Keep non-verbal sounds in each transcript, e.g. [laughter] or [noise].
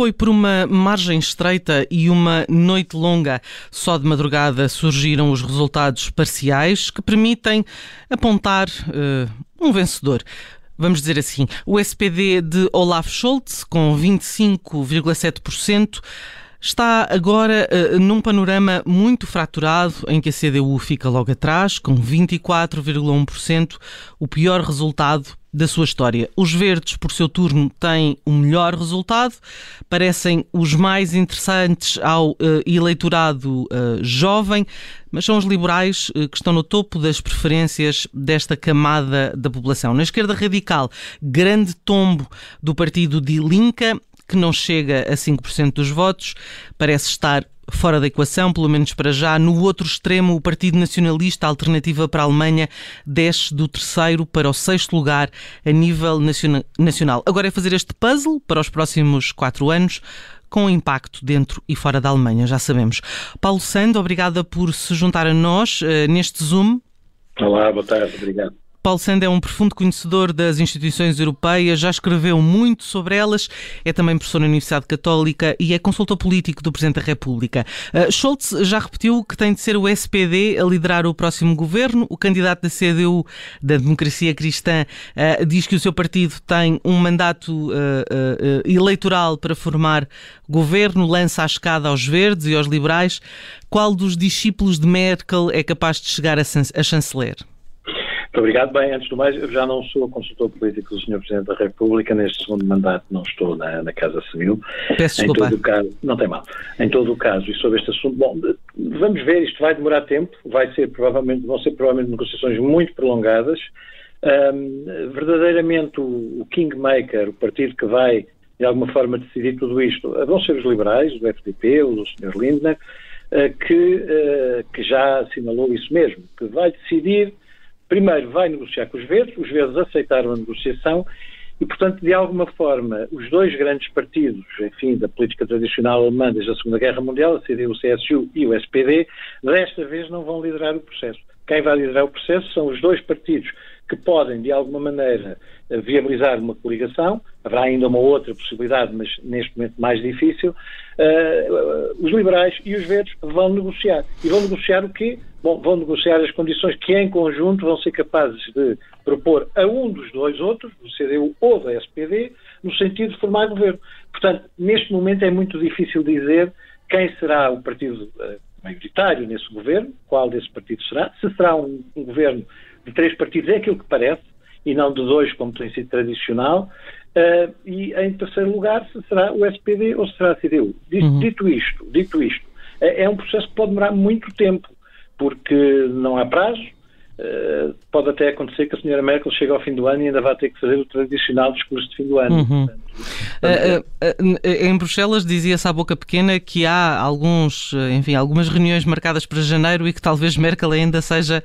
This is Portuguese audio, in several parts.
foi por uma margem estreita e uma noite longa. Só de madrugada surgiram os resultados parciais que permitem apontar uh, um vencedor. Vamos dizer assim, o SPD de Olaf Scholz, com 25,7%, está agora uh, num panorama muito fraturado em que a CDU fica logo atrás, com 24,1%, o pior resultado da sua história. Os verdes, por seu turno, têm o melhor resultado, parecem os mais interessantes ao uh, eleitorado uh, jovem, mas são os liberais uh, que estão no topo das preferências desta camada da população. Na esquerda radical, grande tombo do partido de Linca que não chega a 5% dos votos, parece estar fora da equação, pelo menos para já. No outro extremo, o Partido Nacionalista, Alternativa para a Alemanha, desce do terceiro para o sexto lugar a nível nacional. Agora é fazer este puzzle para os próximos quatro anos com impacto dentro e fora da Alemanha, já sabemos. Paulo Sando, obrigada por se juntar a nós uh, neste Zoom. Olá, boa tarde, obrigado. Paulo Sand é um profundo conhecedor das instituições europeias, já escreveu muito sobre elas, é também professor na Universidade Católica e é consultor político do Presidente da República. Uh, Scholz já repetiu que tem de ser o SPD a liderar o próximo governo. O candidato da CDU, da Democracia Cristã, uh, diz que o seu partido tem um mandato uh, eleitoral para formar governo, lança a escada aos verdes e aos liberais. Qual dos discípulos de Merkel é capaz de chegar a, a chanceler? Muito obrigado. Bem, antes do mais, eu já não sou consultor político do Sr. Presidente da República, neste segundo mandato não estou na, na Casa Civil. Peço desculpa. Em todo o caso, não tem mal. Em todo o caso, e sobre este assunto, bom, vamos ver, isto vai demorar tempo, vai ser provavelmente, vão ser provavelmente negociações muito prolongadas. Um, verdadeiramente o, o Kingmaker, o partido que vai de alguma forma decidir tudo isto, vão ser os liberais, o FDP, o Sr. Lindner, uh, que, uh, que já assinalou isso mesmo, que vai decidir primeiro vai negociar com os verdes, os verdes aceitaram a negociação e, portanto, de alguma forma, os dois grandes partidos, enfim, da política tradicional alemã desde a Segunda Guerra Mundial, a CDU, o CSU e o SPD, desta vez não vão liderar o processo. Quem vai liderar o processo são os dois partidos que podem, de alguma maneira, viabilizar uma coligação. Haverá ainda uma outra possibilidade, mas neste momento mais difícil. Uh, os liberais e os verdes vão negociar. E vão negociar o quê? Bom, vão negociar as condições que, em conjunto, vão ser capazes de propor a um dos dois outros, do CDU ou da SPD, no sentido de formar governo. Portanto, neste momento é muito difícil dizer quem será o partido uh, maioritário nesse governo, qual desse partido será, se será um, um governo de três partidos, é aquilo que parece, e não de dois, como tem sido tradicional. Uh, e em terceiro lugar, se será o SPD ou se será a CDU. Dito, uhum. dito isto, dito isto, é, é um processo que pode demorar muito tempo, porque não há prazo, Uh, pode até acontecer que a senhora Merkel chegue ao fim do ano e ainda vai ter que fazer o tradicional discurso de fim do ano. Uhum. Uh, uh, em Bruxelas dizia-se à boca pequena que há alguns, enfim, algumas reuniões marcadas para janeiro e que talvez Merkel ainda seja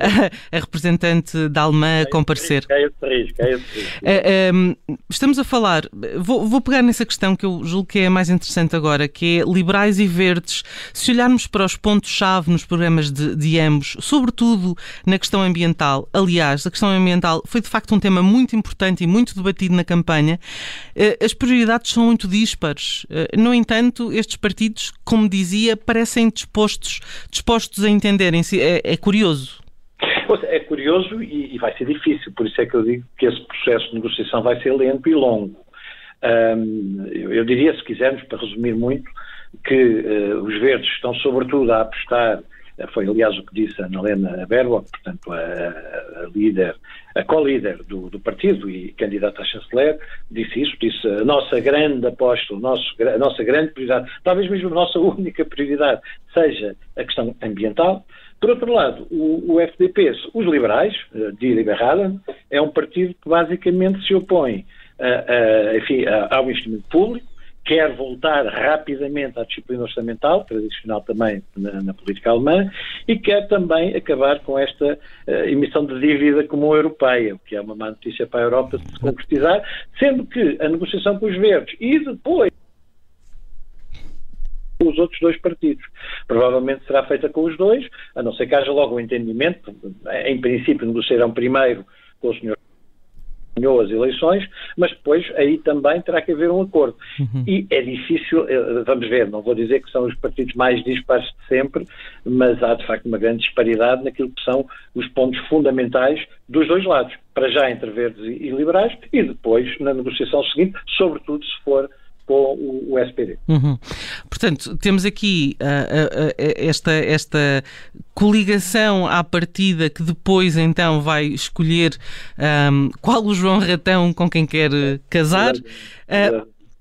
a, [laughs] a, representante da Alemanha a comparecer. É esse risco, é esse risco. Ehm, estamos a falar, vou, vou, pegar nessa questão que eu julgo que é a mais interessante agora, que é liberais e verdes. Se olharmos para os pontos-chave nos programas de, de ambos, sobretudo na questão ambiental. Aliás, a questão ambiental foi de facto um tema muito importante e muito debatido na campanha. Eh, as prioridades são muito díspares. Eh, no entanto, estes partidos, como dizia, parecem dispostos, dispostos a entenderem-se. É, é curioso. É curioso e, e, vai ser difícil, por isso é que eu digo que esse processo de negociação vai ser lento e longo. Um, eu, eu, diria, se quisermos, para resumir muito, que uh, os verdes estão sobretudo a apostar foi aliás o que disse a Helena Baerbock, portanto a, a líder, a co-líder do, do, partido e candidata a chanceler, disse isso, disse a nossa grande aposta, a nossa grande prioridade, talvez mesmo a nossa [laughs] única prioridade seja a questão ambiental. Por outro lado, o, o FDP, os liberais, eh, de Liberalen, é um partido que basicamente se opõe a, a, enfim, ao investimento público, quer voltar rapidamente à disciplina orçamental, tradicional também na, na política alemã, e quer também acabar com esta uh, emissão de dívida comum europeia, o que é uma má notícia para a Europa se concretizar, sendo que a negociação com os verdes e depois os outros dois partidos. Provavelmente será feita com os dois, a não ser que haja logo um entendimento, em princípio negociarão primeiro com o senhor ganhou as eleições, mas depois aí também terá que haver um acordo. Uhum. E é difícil, eh, vamos ver, não vou dizer que são os partidos mais dispares de sempre, mas há de facto uma grande disparidade naquilo que são os pontos fundamentais dos dois lados, para já entre verdes e liberais e depois na negociação seguinte, sobretudo se for com o, o SPD. Uhum. Portanto, temos aqui uh, uh, uh, esta, esta coligação à partida que depois então vai escolher um, qual o João Ratão com quem quer casar.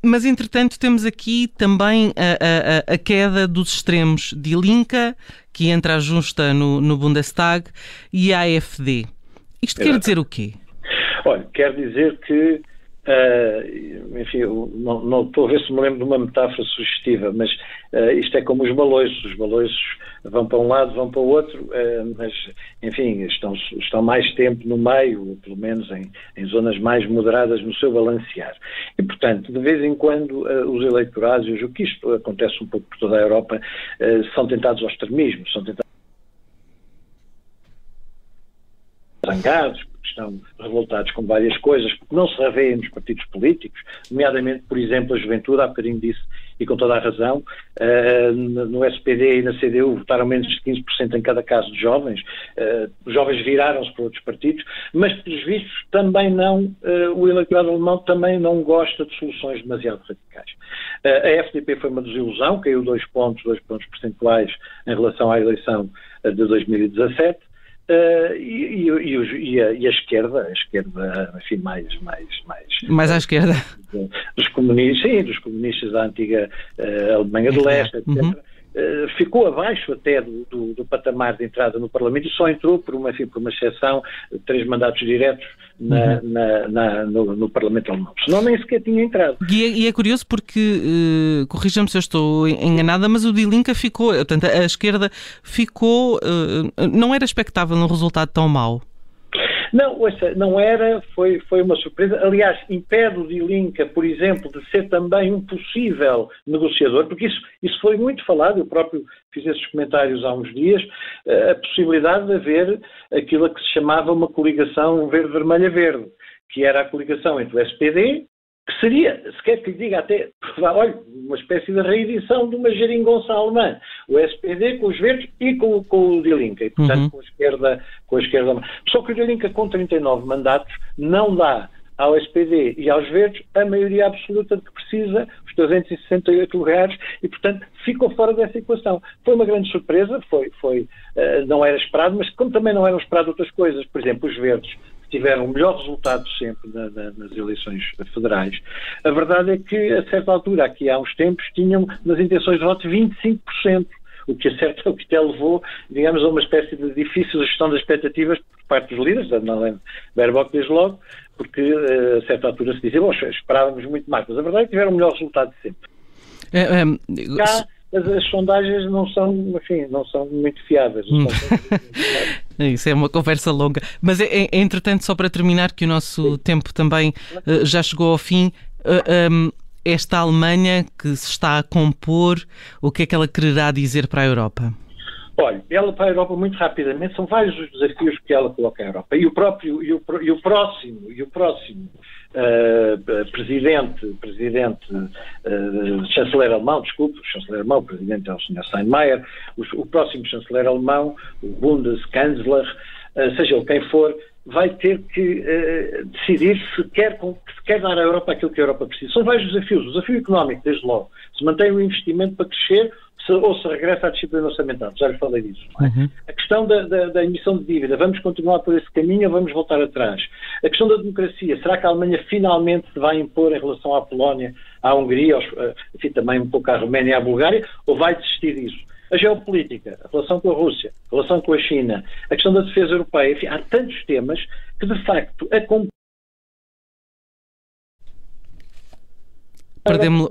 Mas, entretanto, temos aqui também a, a, a, queda dos extremos de Linka, que entra a justa no, no Bundestag, e a AfD. Isto quer dizer o quê? Olha, quer dizer que Uh, enfim, não, não, estou a ver se me lembro de uma metáfora sugestiva, mas uh, isto é como os baloiços. Os baloiços vão para um lado, vão para o outro, uh, mas, enfim, estão, estão mais tempo no meio, ou pelo menos em, em, zonas mais moderadas no seu balancear. E, portanto, de vez em quando os eleitorados, eu julgo que isto acontece um pouco por toda a Europa, são tentados ao extremismo, são tentados zangados, estão revoltados com várias coisas, porque não se revêem nos partidos políticos, nomeadamente, por exemplo, a juventude, há bocadinho disse, e com toda a razão, uh, no SPD e na CDU votaram menos de 15% em cada caso de jovens, uh, os jovens viraram-se para outros partidos, mas, pelos vistos, também não, uh, o eleitorado alemão também não gosta de soluções demasiado radicais. a FDP foi uma desilusão, caiu dois pontos, dois pontos percentuais em relação à eleição de 2017, Uh, e, e, e, a, e, a, esquerda, a esquerda, enfim, mais, mais, mais. Mais à esquerda. Dos comunistas, sim, dos comunistas da antiga uh, Alemanha do Leste, etc. Uhum. Uh, ficou abaixo até do, do, do, patamar de entrada no Parlamento e só entrou por uma, enfim, por uma exceção, três mandatos diretos na, uhum. na, na, no, no, Parlamento Alemão. Senão nem sequer tinha entrado. E é, e é curioso porque, uh, corrija-me se eu estou enganada, mas o Dilinka ficou, portanto, a esquerda ficou, uh, não era expectável um resultado tão mau. Não, ouça, não era, foi, foi uma surpresa. Aliás, impede o Dilinka, por exemplo, de ser também um possível negociador, porque isso, isso foi muito falado, eu próprio fiz esses comentários há uns dias, eh, a possibilidade de haver aquilo que se chamava uma coligação verde-vermelha-verde, que era a coligação entre o SPD, que seria, se quer que lhe diga até, [laughs] olha, uma espécie de reedição de uma geringonça alemã. O SPD com os verdes e com, com o Die Linke, e portanto uhum. com, a esquerda, com a esquerda. Só que o Die Linke com 39 mandatos não dá ao SPD e aos verdes a maioria absoluta de que precisa, os 368 lugares, e portanto ficou fora dessa equação. Foi uma grande surpresa, foi, foi, uh, não era esperado, mas como também não eram esperadas outras coisas, por exemplo, os verdes tiveram o melhor resultado sempre na, na, nas eleições federais. A verdade é que, a certa altura, aqui há uns tempos, tinham nas intenções de voto 25%. O que, a certa, [laughs] o que até levou, digamos, a uma espécie de difícil gestão das expectativas por parte dos líderes, da Madeleine Baerbock desde logo, porque eh, a certa altura se dizia, bom, esperávamos muito mais, mas a verdade é que tiveram o melhor resultado de sempre. É, é, Cá, as, as, sondagens não são, enfim, não são muito fiáveis. Hum. [laughs] [laughs] Isso é uma conversa longa. Mas, é, é, entretanto, só para terminar, que o nosso Sim. tempo também uh, já chegou ao fim. Uh, eh, um, esta Alemanha que se está a compor, o que é que ela quererá dizer para a Europa? Olha, ela para a Europa muito rapidamente, são vários os desafios que ela coloca à Europa. E o próprio, e o, e o próximo, e o próximo uh, presidente, presidente, uh, chanceler alemão, desculpe, chanceler alemão, presidente é o Sr. Steinmeier, o, próximo chanceler alemão, o Bundeskanzler, uh, seja ele quem for, vai ter que decidir se quer, se quer dar à Europa aquilo que a Europa precisa. São vários desafios. O desafio económico, desde logo, se mantém o investimento para crescer se, ou se regressa à disciplina orçamental. Já lhe falei disso. É? Uhum. A questão da, da, da, emissão de dívida, vamos continuar por esse caminho ou vamos voltar atrás? A questão da democracia, será que a Alemanha finalmente se vai impor em relação à Polónia, à Hungria, aos, eh, enfim, também um pouco à Roménia e à Bulgária, ou vai desistir disso? A geopolítica, a relação com a Rússia, a relação com a China, a questão da defesa europeia, enfim, há tantos temas que, de facto, a Perdemos...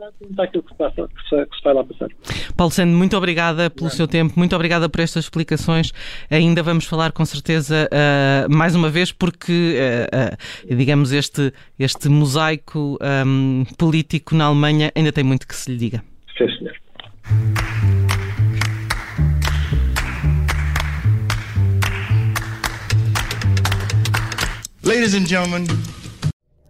Paulo Sando, muito obrigada pelo seu tempo, muito obrigada por estas explicações. Ainda vamos falar com certeza uh, mais uma vez, porque, uh, uh, digamos, este, este mosaico um, político na Alemanha ainda tem muito que se lhe diga. Sim, senhor. Ladies and gentlemen,